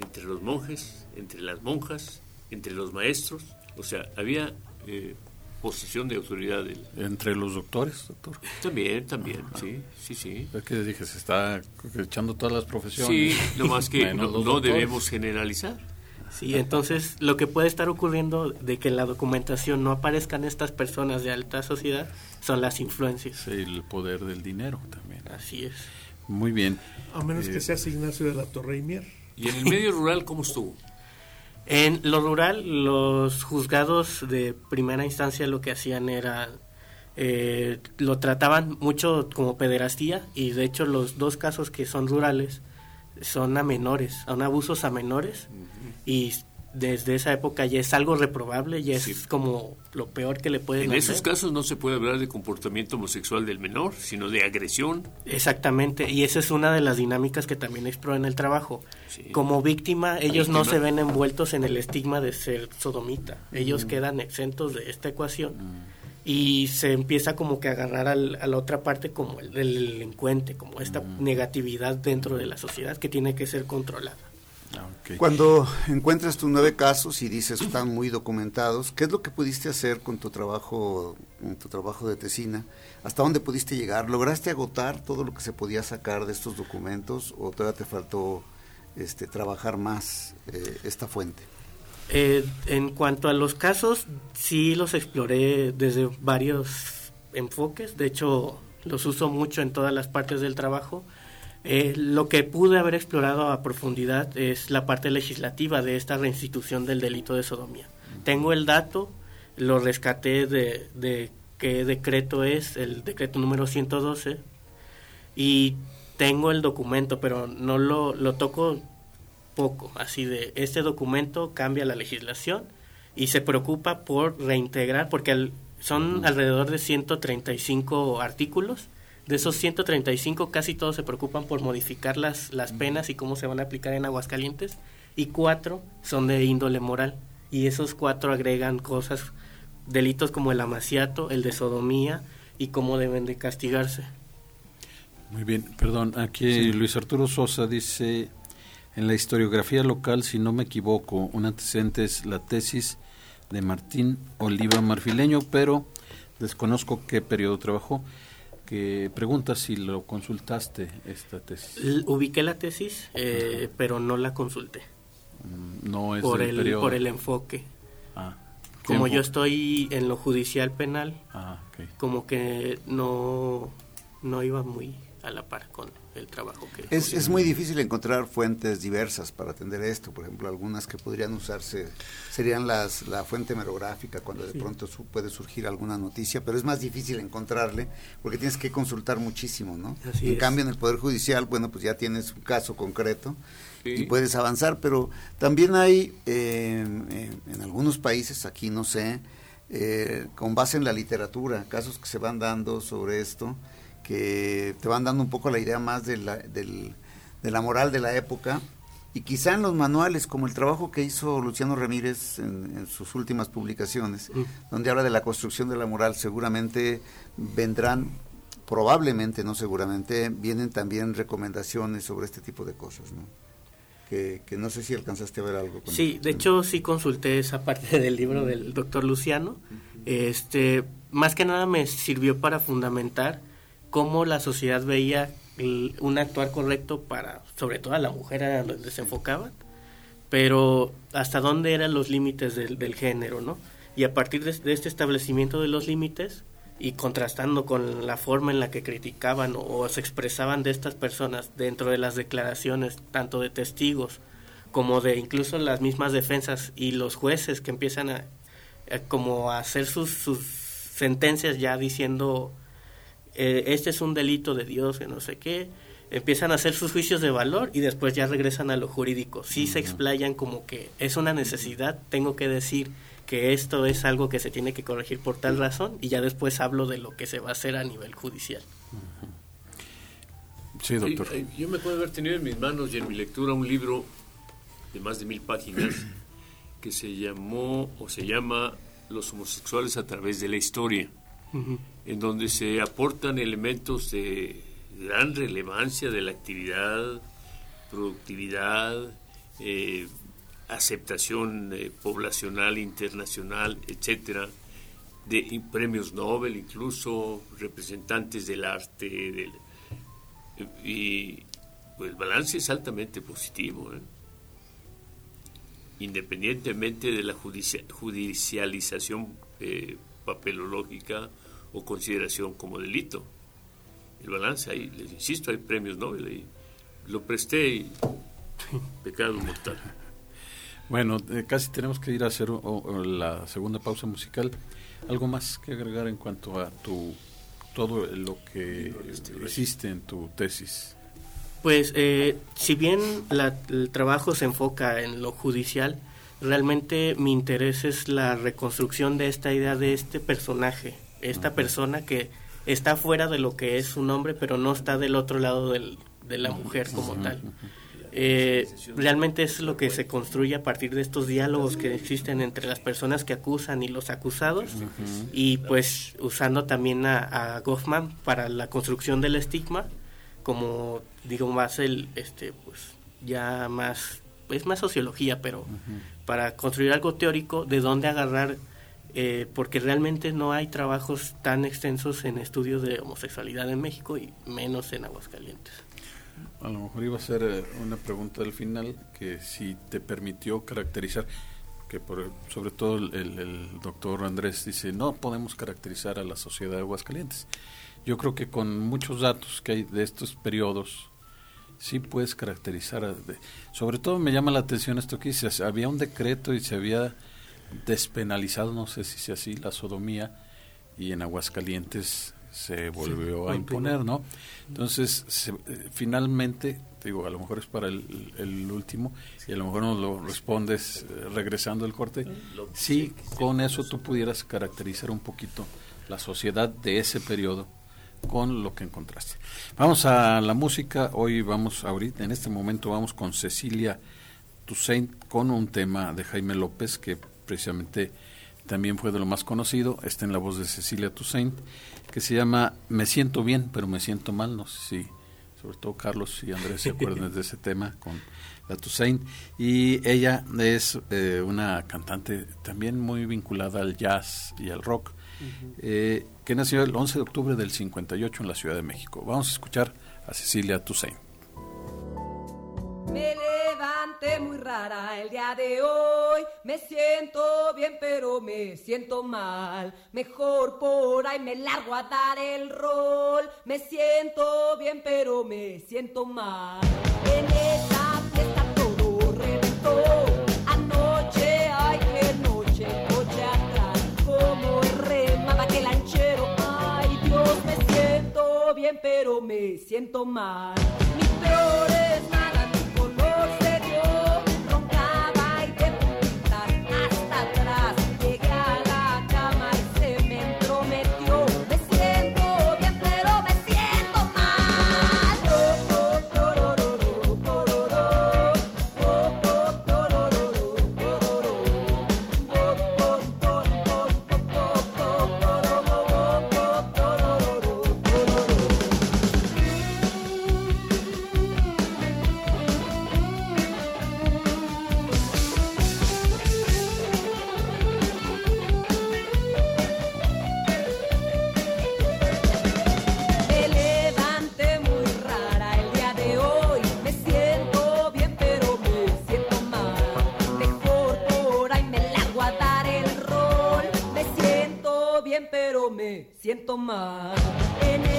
entre los monjes entre las monjas entre los maestros. O sea había eh, posición de autoridad. ¿Entre los doctores, doctor? También, también, sí, sí, sí. Es que dije, se está echando todas las profesiones. Sí, lo más que no, debemos generalizar. Sí, entonces lo que puede estar ocurriendo de que en la documentación no aparezcan estas personas de alta sociedad son las influencias. Sí, el poder del dinero también. Así es. Muy bien. A menos que eh, sea Ignacio de la Torre y Mier. ¿Y en el medio rural cómo estuvo? En lo rural, los juzgados de primera instancia lo que hacían era, eh, lo trataban mucho como pederastía y de hecho los dos casos que son rurales son a menores, son abusos a menores y desde esa época ya es algo reprobable, y es como lo peor que le pueden En esos casos no se puede hablar de comportamiento homosexual del menor, sino de agresión. Exactamente, y esa es una de las dinámicas que también explora en el trabajo. Como víctima, ellos no se ven envueltos en el estigma de ser sodomita, ellos mm. quedan exentos de esta ecuación. Mm. Y se empieza como que a agarrar a la otra parte como el delincuente, como esta mm. negatividad dentro de la sociedad que tiene que ser controlada. Ah, Cuando encuentras tus nueve casos y dices están muy documentados, ¿qué es lo que pudiste hacer con tu trabajo, en tu trabajo de tesina? ¿Hasta dónde pudiste llegar? ¿Lograste agotar todo lo que se podía sacar de estos documentos o todavía te faltó este, trabajar más eh, esta fuente? Eh, en cuanto a los casos, sí los exploré desde varios enfoques. De hecho, los uso mucho en todas las partes del trabajo eh, lo que pude haber explorado a profundidad es la parte legislativa de esta reinstitución del delito de sodomía. Tengo el dato, lo rescaté de, de qué decreto es, el decreto número 112, y tengo el documento, pero no lo, lo toco poco, así de, este documento cambia la legislación y se preocupa por reintegrar, porque son alrededor de 135 artículos, de esos 135, casi todos se preocupan por modificar las, las penas y cómo se van a aplicar en Aguascalientes, y cuatro son de índole moral. Y esos cuatro agregan cosas, delitos como el amaciato, el de sodomía y cómo deben de castigarse. Muy bien, perdón, aquí Luis Arturo Sosa dice, en la historiografía local, si no me equivoco, un antecedente es la tesis de Martín Oliva Marfileño, pero desconozco qué periodo trabajó que pregunta si lo consultaste esta tesis. Ubiqué la tesis, eh, pero no la consulté. Mm, no es por el, por el enfoque. Ah, como yo estoy en lo judicial penal, ah, como que no no iba muy a la par con el trabajo que... Es, es muy difícil encontrar fuentes diversas para atender esto, por ejemplo, algunas que podrían usarse serían las la fuente merográfica cuando de pronto puede surgir alguna noticia, pero es más difícil encontrarle porque tienes que consultar muchísimo, ¿no? en cambio, en el Poder Judicial, bueno, pues ya tienes un caso concreto y puedes avanzar, pero también hay eh, en algunos países, aquí no sé, eh, con base en la literatura, casos que se van dando sobre esto, que te van dando un poco la idea más de la, de la moral de la época. Y quizá en los manuales, como el trabajo que hizo Luciano Ramírez en, sus últimas publicaciones, mm. donde habla de la construcción de la moral, seguramente vendrán, probablemente, no seguramente, vienen también recomendaciones sobre este tipo de cosas, ¿no? Que, que no sé si alcanzaste a ver algo. sí, de hecho sí consulté esa parte *laughs* del libro del doctor Luciano. Este, más que nada me sirvió para fundamentar cómo la sociedad veía un actuar correcto para, sobre todo a la mujer, a donde se pero hasta dónde eran los límites del, género, ¿no? Y a partir de, este establecimiento de los límites y contrastando con la forma en la que criticaban o, se expresaban de estas personas dentro de las declaraciones, tanto de testigos como de incluso las mismas defensas y los jueces que empiezan a, como hacer sus sentencias ya diciendo eh, este es un delito de Dios, que no sé qué, empiezan a hacer sus juicios de valor y después ya regresan a lo jurídico. Sí se explayan como que es una necesidad, tengo que decir que esto es algo que se tiene que corregir por tal razón y ya después hablo de lo que se va a hacer a nivel judicial. Sí, doctor. Eh, yo me puedo haber tenido en mis manos y en mi lectura un libro de más de mil páginas que se llamó o se llama Los homosexuales a través de la historia en donde se aportan elementos de gran relevancia de la actividad, productividad, eh, aceptación eh, poblacional, internacional, etcétera, de premios Nobel, incluso representantes del arte, del, y pues, el balance es altamente positivo, ¿eh? independientemente de la judicialización papelológica o consideración como delito. El balance, ahí, les insisto, hay premios Nobel ahí. Lo presté y *laughs* pecado mortal. Bueno, eh, casi tenemos que ir a hacer la segunda pausa musical. ¿Algo más que agregar en cuanto a tu todo lo que hiciste en tu tesis? Pues, eh, si bien el trabajo se enfoca en lo judicial, realmente mi interés es la reconstrucción de esta idea de este personaje, esta persona que está fuera de lo que es un hombre, pero no está del otro lado del, de la mujer como tal. Eh, realmente es lo que se construye a partir de estos diálogos que existen entre las personas que acusan y los acusados y pues usando también a, Goffman para la construcción del estigma como digo más el este pues ya más es más sociología pero para construir algo teórico de dónde agarrar eh, porque realmente no hay trabajos tan extensos en estudios de homosexualidad en México y menos en Aguascalientes. A lo mejor iba a ser eh, una pregunta del final que si te permitió caracterizar, que por, sobre todo el, doctor Andrés dice, no podemos caracterizar a la sociedad de Aguascalientes. Yo creo que con muchos datos que hay de estos periodos, sí puedes caracterizar. sobre todo me llama la atención esto que dice, había un decreto y se había despenalizado, no sé si sea así, la sodomía, y en Aguascalientes se volvió a imponer, ¿no? Entonces, eh, finalmente, digo, a lo mejor es para el, último, y a lo mejor nos lo respondes eh, regresando al corte, sí, con eso tú pudieras caracterizar un poquito la sociedad de ese periodo con lo que encontraste. Vamos a la música, hoy vamos, ahorita, en este momento vamos con Cecilia Toussaint con un tema de Jaime López que precisamente también fue de lo más conocido, está en la voz de Cecilia Toussaint que se llama Me siento bien, pero me siento mal. No sé si, sobre todo Carlos y Andrés se acuerdan de ese tema con la Toussaint. Y ella es eh, una cantante también muy vinculada al jazz y al rock, eh, que nació el 11 de octubre del 58 en la Ciudad de México. Vamos a escuchar a Cecilia Toussaint. Me levanté muy rara el día de hoy. Me siento bien, pero me siento mal. Mejor por ahí me largo a dar el rol. Me siento bien, pero me siento mal. En esa fiesta todo reventó. Anoche, ay, qué noche, noche atrás. Como remaba que lanchero. Ay, Dios, me siento bien, pero me siento mal. Mis peores siento mal. En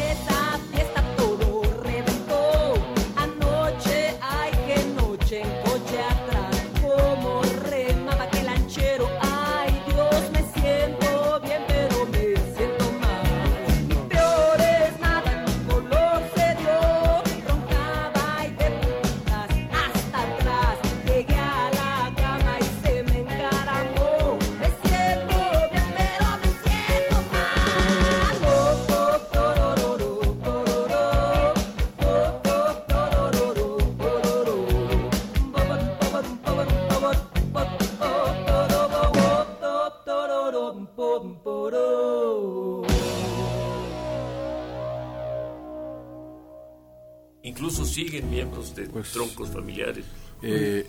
siguen miembros de troncos familiares. Eh,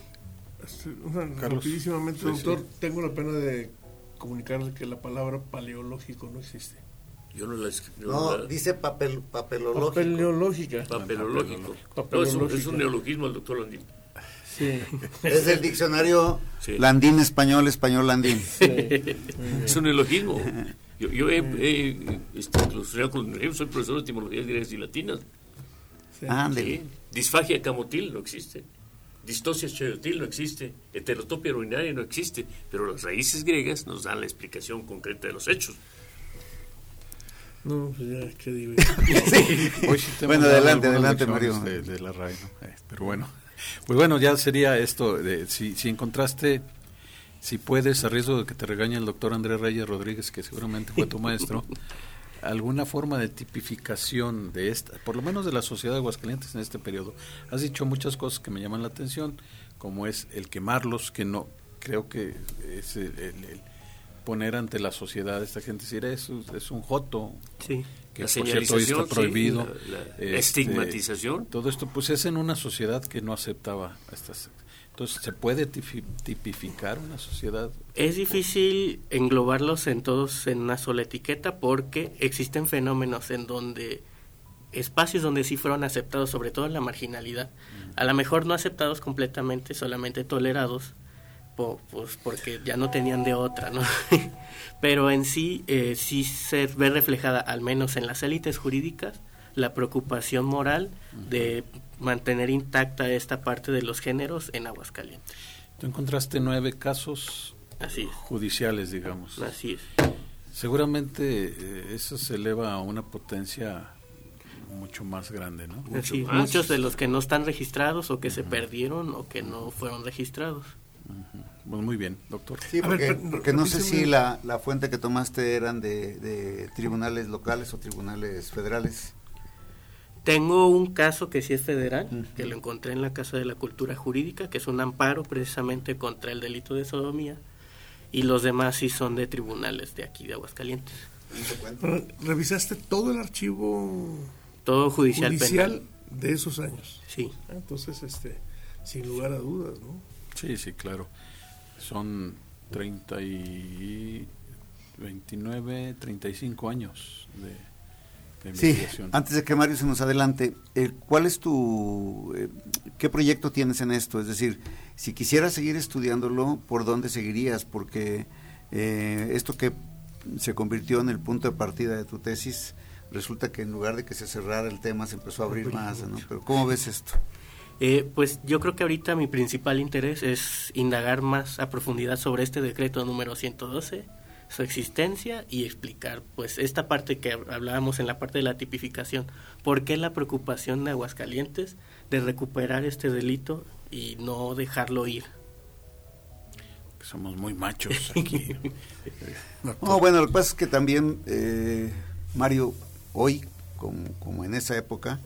Este, una- Carlos. rapidísimamente, Sí, doctor, sí. tengo la pena de comunicarle que la palabra paleológico no existe. Yo no la escribí. No, dice papel, papelológico. Papeleológica. Papelológico. No, es, un, Papelológica. es un neologismo el doctor Landín. Sí. Es el diccionario Sí. Landín español, español Landín. *laughs* es un neologismo. Yo, yo he, he, este, con- soy profesor de etimologías griegas y latinas. Ándele. Sí. Disfagia camotil no existe. Distosia cherotil no existe. Heterotopia urinaria no existe. Pero las raíces griegas nos dan la explicación concreta de los hechos. No, pues ya, qué digo. *laughs* Hoy sí te Bueno, adelante, adelante, Mario. De, de la RAE, ¿no? Eh, pero bueno, pues bueno, ya sería esto. De, si, si encontraste si puedes, a riesgo de que te regañe el doctor Andrés Reyes Rodríguez, que seguramente fue tu maestro, *laughs* alguna forma de tipificación de esta, por lo menos de la sociedad de Aguascalientes en este periodo. Has dicho muchas cosas que me llaman la atención, como es el quemarlos, que no, creo que es el, poner ante la sociedad esta gente decir eso es un joto sí. que por cierto está prohibido la, este, estigmatización todo esto pues es en una sociedad que no aceptaba estas entonces, ¿se puede tipificar una sociedad? Es difícil englobarlos en todos en una sola etiqueta porque existen fenómenos en donde espacios donde sí fueron aceptados, sobre todo en la marginalidad, a lo mejor no aceptados completamente, solamente tolerados, pues porque ya no tenían de otra, ¿no? *laughs* Pero en sí, eh, sí se ve reflejada, al menos en las élites jurídicas, la preocupación moral de mantener intacta esta parte de los géneros en Aguascalientes. Tú encontraste nueve casos Así judiciales, digamos. Así es. Seguramente eh, eso se eleva a una potencia mucho más grande, ¿no? Mucho Muchos de los que no están registrados o que se perdieron o que no fueron registrados. Muy bien, doctor. Sí, porque, no sé si la, la, fuente que tomaste eran de, de tribunales locales o tribunales federales. Tengo un caso que sí es federal, que lo encontré en la Casa de la Cultura Jurídica, que es un amparo precisamente contra el delito de sodomía, y los demás sí son de tribunales de aquí de Aguascalientes. ¿Revisaste todo el archivo todo judicial, de esos años? Sí. Ah, entonces, este, sin lugar a dudas, ¿no? Sí, sí, claro. Son 30 y 29, 35 años de Sí, antes de que Mario se nos adelante, eh, ¿cuál es tu, eh, qué proyecto tienes en esto? Es decir, si quisieras seguir estudiándolo, ¿por dónde seguirías? Porque eh, esto que se convirtió en el punto de partida de tu tesis, resulta que en lugar de que se cerrara el tema, se empezó a abrir más, ¿no? Pero ¿cómo ves esto? pues yo creo que ahorita mi principal interés es indagar más a profundidad sobre este decreto número 112 su existencia y explicar pues esta parte que hablábamos en la parte de la tipificación, por qué la preocupación de Aguascalientes de recuperar este delito y no dejarlo ir. Somos muy machos *laughs* aquí. no, bueno, lo que pasa es que también, eh, Mario, hoy, como, como en esa época,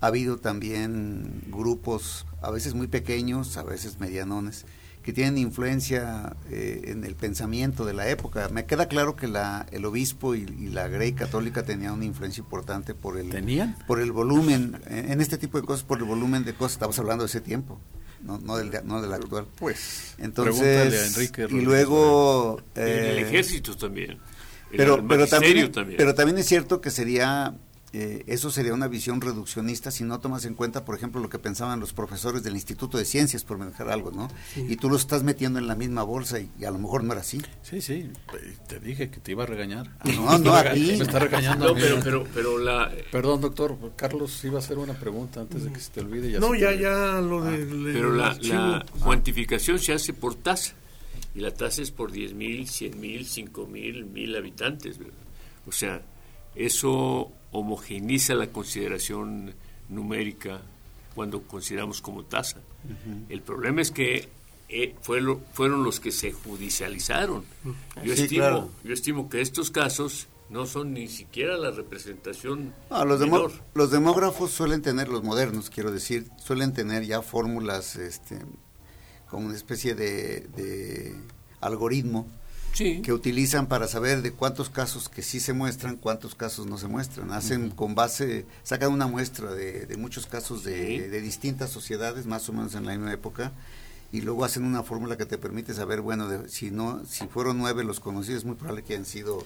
ha habido también grupos, a veces muy pequeños, a veces medianones, que tienen influencia eh, en el pensamiento de la época. Me queda claro que la, el obispo y, la Grey católica tenían una influencia importante por el, ¿Tenían? por el volumen, en, este tipo de cosas, por el volumen de cosas, estamos hablando de ese tiempo. No, no, del, no del actual. Pues, entonces, a Enrique y luego... en el eh, ejército también. pero, pero, también, pero también es cierto que sería eh, eso sería una visión reduccionista si no tomas en cuenta, por ejemplo, lo que pensaban los profesores del Instituto de Ciencias, por manejar algo, ¿no? Y tú lo estás metiendo en la misma bolsa y, a lo mejor no era así. Sí, sí, te dije que te iba a regañar. *laughs* no, *laughs* no, a ti. Me está regañando. pero, pero, pero la... Perdón, doctor, Carlos iba a hacer una pregunta antes de que se te olvide. Ya no, ya, ya lo de... pero la, la cuantificación se hace por tasa y la tasa es por 10 mil, 100 mil, 5 mil, mil habitantes. O sea, eso homogeniza la consideración numérica cuando consideramos como tasa. El problema es que eh, fueron los que se judicializaron. Yo, estimo, yo estimo que estos casos no son ni siquiera la representación. los, los demógrafos suelen tener, los modernos quiero decir, suelen tener ya fórmulas este, como una especie de, de algoritmo que utilizan para saber de cuántos casos que sí se muestran, cuántos casos no se muestran. Hacen con base, sacan una muestra de, de muchos casos de, de, distintas sociedades, más o menos en la misma época, y luego hacen una fórmula que te permite saber, bueno, si no, si fueron nueve los conocidos, es muy probable que hayan sido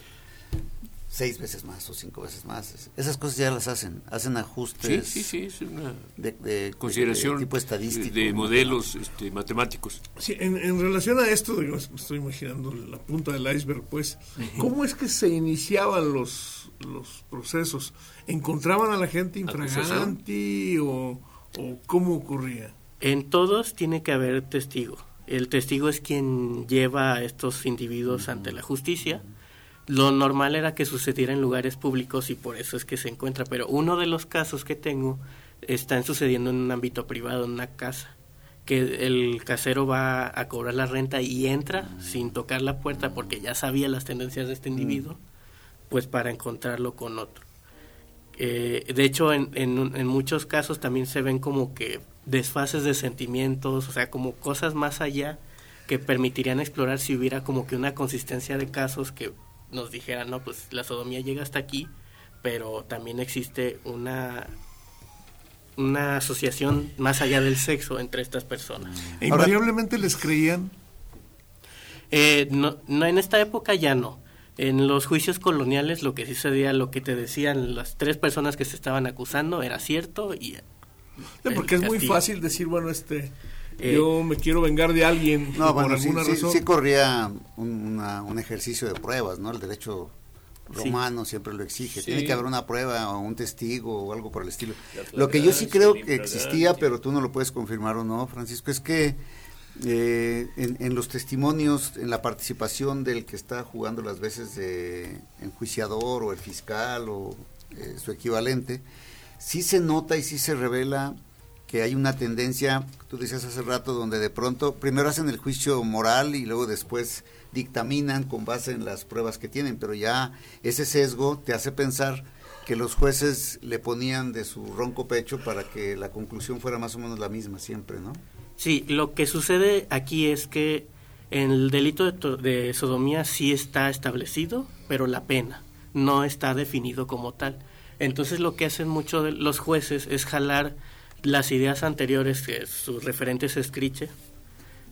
seis veces más o cinco veces más. Esas cosas ya las hacen, hacen ajustes. Sí, sí, sí, es una de, consideración de tipo estadístico. De modelos este, matemáticos. Sí, en, en, relación a esto, digo, estoy imaginando la punta del iceberg, pues, ¿cómo es que se iniciaban los, los procesos? ¿Encontraban a la gente infraganti o, o cómo ocurría? En todos tiene que haber testigo. El testigo es quien lleva a estos individuos ante la justicia lo normal era que sucediera en lugares públicos y por eso es que se encuentra, pero uno de los casos que tengo están sucediendo en un ámbito privado, en una casa, que el casero va a cobrar la renta y entra sin tocar la puerta porque ya sabía las tendencias de este individuo, pues para encontrarlo con otro. Eh, de hecho, en, en, en, muchos casos también se ven como que desfases de sentimientos, o sea, como cosas más allá que permitirían explorar si hubiera como que una consistencia de casos que nos dijeran, no, pues la sodomía llega hasta aquí, pero también existe una una asociación más allá del sexo entre estas personas. ¿E invariablemente les creían? Eh, no, no, en esta época ya no. En los juicios coloniales lo que sí sucedía, lo que te decían las tres personas que se estaban acusando era cierto y... porque es muy fácil decir, bueno, este... Eh, yo me quiero vengar de alguien no, por alguna sí, razón. Sí, corría un, una, un ejercicio de pruebas, ¿no? El derecho romano sí. siempre lo exige. Sí. Tiene que haber una prueba o un testigo o algo por el estilo. Lo que yo sí creo que existía, pero tú no lo puedes confirmar o no, Francisco, es que eh, en, en, los testimonios, en la participación del que está jugando las veces de enjuiciador o el fiscal o eh, su equivalente, sí se nota y sí se revela que hay una tendencia, tú decías hace rato, donde de pronto primero hacen el juicio moral y luego después dictaminan con base en las pruebas que tienen, pero ya ese sesgo te hace pensar que los jueces le ponían de su ronco pecho para que la conclusión fuera más o menos la misma siempre, ¿no? Sí, lo que sucede aquí es que el delito de, de sodomía sí está establecido, pero la pena no está definido como tal. Entonces lo que hacen muchos los jueces es jalar las ideas anteriores, que sus referentes Escriche,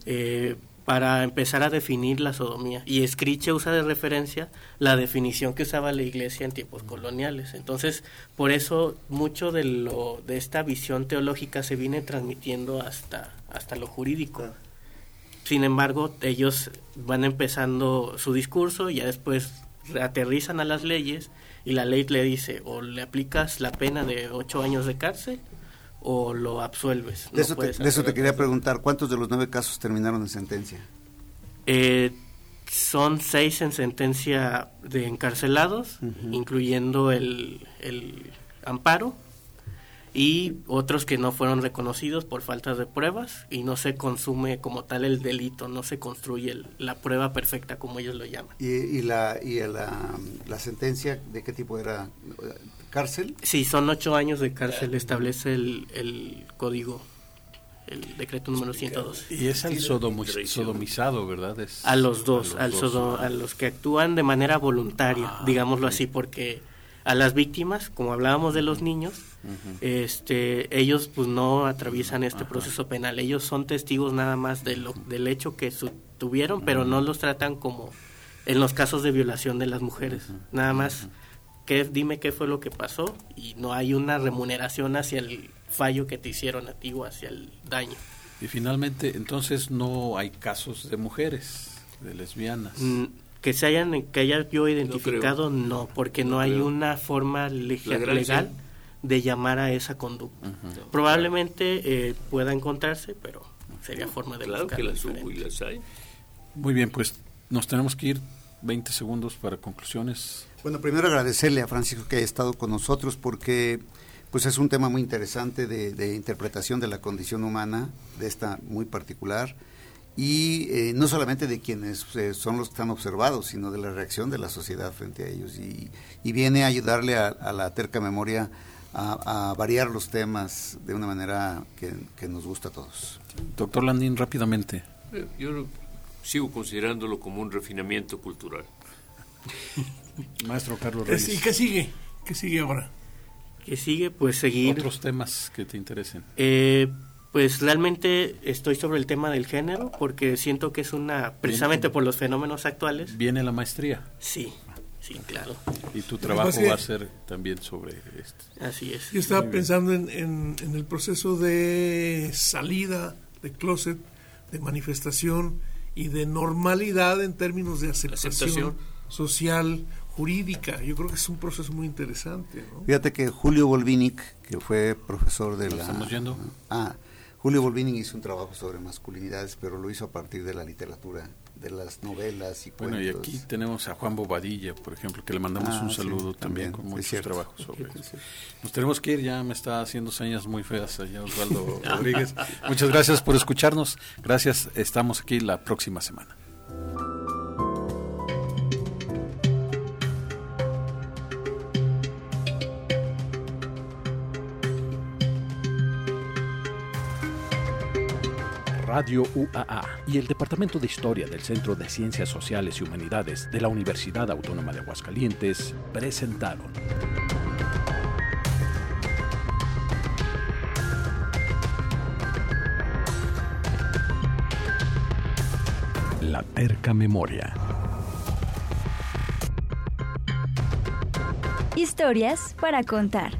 eh, para empezar a definir la sodomía. Y Escriche usa de referencia la definición que usaba la iglesia en tiempos coloniales. Entonces, por eso mucho de, lo, de esta visión teológica se viene transmitiendo hasta, hasta lo jurídico. Sin embargo, ellos van empezando su discurso y ya después aterrizan a las leyes y la ley le dice o le aplicas la pena de ocho años de cárcel o lo absuelves. De, no eso, te, de eso, te, quería preguntar, ¿cuántos de los nueve casos terminaron en sentencia? Eh, son seis en sentencia de encarcelados, uh -huh. incluyendo el, el, amparo, y otros que no fueron reconocidos por falta de pruebas y no se consume como tal el delito, no se construye el, la prueba perfecta como ellos lo llaman. ¿Y, y la, y la, la sentencia de qué tipo era? Cárcel? Sí, son ocho años de cárcel, establece el, el código, el decreto número 112. Y es al sodomizado, ¿verdad? Es a los dos, a los, al dos. a los que actúan de manera voluntaria, ah, digámoslo okay. así, porque a las víctimas, como hablábamos de los niños, uh -huh. este, ellos pues no atraviesan este proceso penal, ellos son testigos nada más de lo, del hecho que su, tuvieron, pero uh -huh. no los tratan como en los casos de violación de las mujeres, uh -huh. nada más que dime qué fue lo que pasó y no hay una remuneración hacia el fallo que te hicieron a ti o hacia el daño. Y finalmente, entonces no hay casos de mujeres, de lesbianas. Mm, que se hayan que haya yo identificado no, no porque no, no hay una forma legal de llamar a esa conducta. Uh -huh. Probablemente eh, pueda encontrarse, pero sería forma de claro que las hubo y las hay. Muy bien, pues nos tenemos que ir 20 segundos para conclusiones. Bueno, primero agradecerle a Francisco que haya estado con nosotros porque pues es un tema muy interesante de, de interpretación de la condición humana, de esta muy particular, y eh, no solamente de quienes eh, son los que están observados, sino de la reacción de la sociedad frente a ellos. Y, y viene a ayudarle a, a la terca memoria a, a, variar los temas de una manera que, que nos gusta a todos. Doctor Landín, rápidamente. Yo sigo considerándolo como un refinamiento cultural. *laughs* Maestro Carlos Reyes. ¿Y qué sigue? ¿Qué sigue ahora? ¿Qué sigue? Pues seguir... Otros temas que te interesen. Eh, pues realmente estoy sobre el tema del género porque siento que es una... Precisamente por los fenómenos actuales. ¿Viene la maestría? Sí, sí, claro. Y tu trabajo va a ser también sobre esto. Así es. Yo estaba pensando en, en, en el proceso de salida de closet, de manifestación y de normalidad en términos de aceptación, aceptación. social, jurídica. Yo creo que es un proceso muy interesante. ¿no? Fíjate que Julio Volvinic, que fue profesor de la... ¿Estamos yendo? Ah, Julio Volvinic hizo un trabajo sobre masculinidades, pero lo hizo a partir de la literatura de las novelas y Bueno, y aquí tenemos a Juan Bobadilla, por ejemplo, que le mandamos Ah, un sí, saludo también, también, con muchos cierto. trabajos sobre eso. Nos tenemos que ir, ya me está haciendo señas muy feas allá Osvaldo *laughs* Rodríguez. Muchas gracias por escucharnos. Gracias, estamos aquí la próxima semana. Radio UAA y el Departamento de Historia del Centro de Ciencias Sociales y Humanidades de la Universidad Autónoma de Aguascalientes presentaron La Terca Memoria. Historias para contar.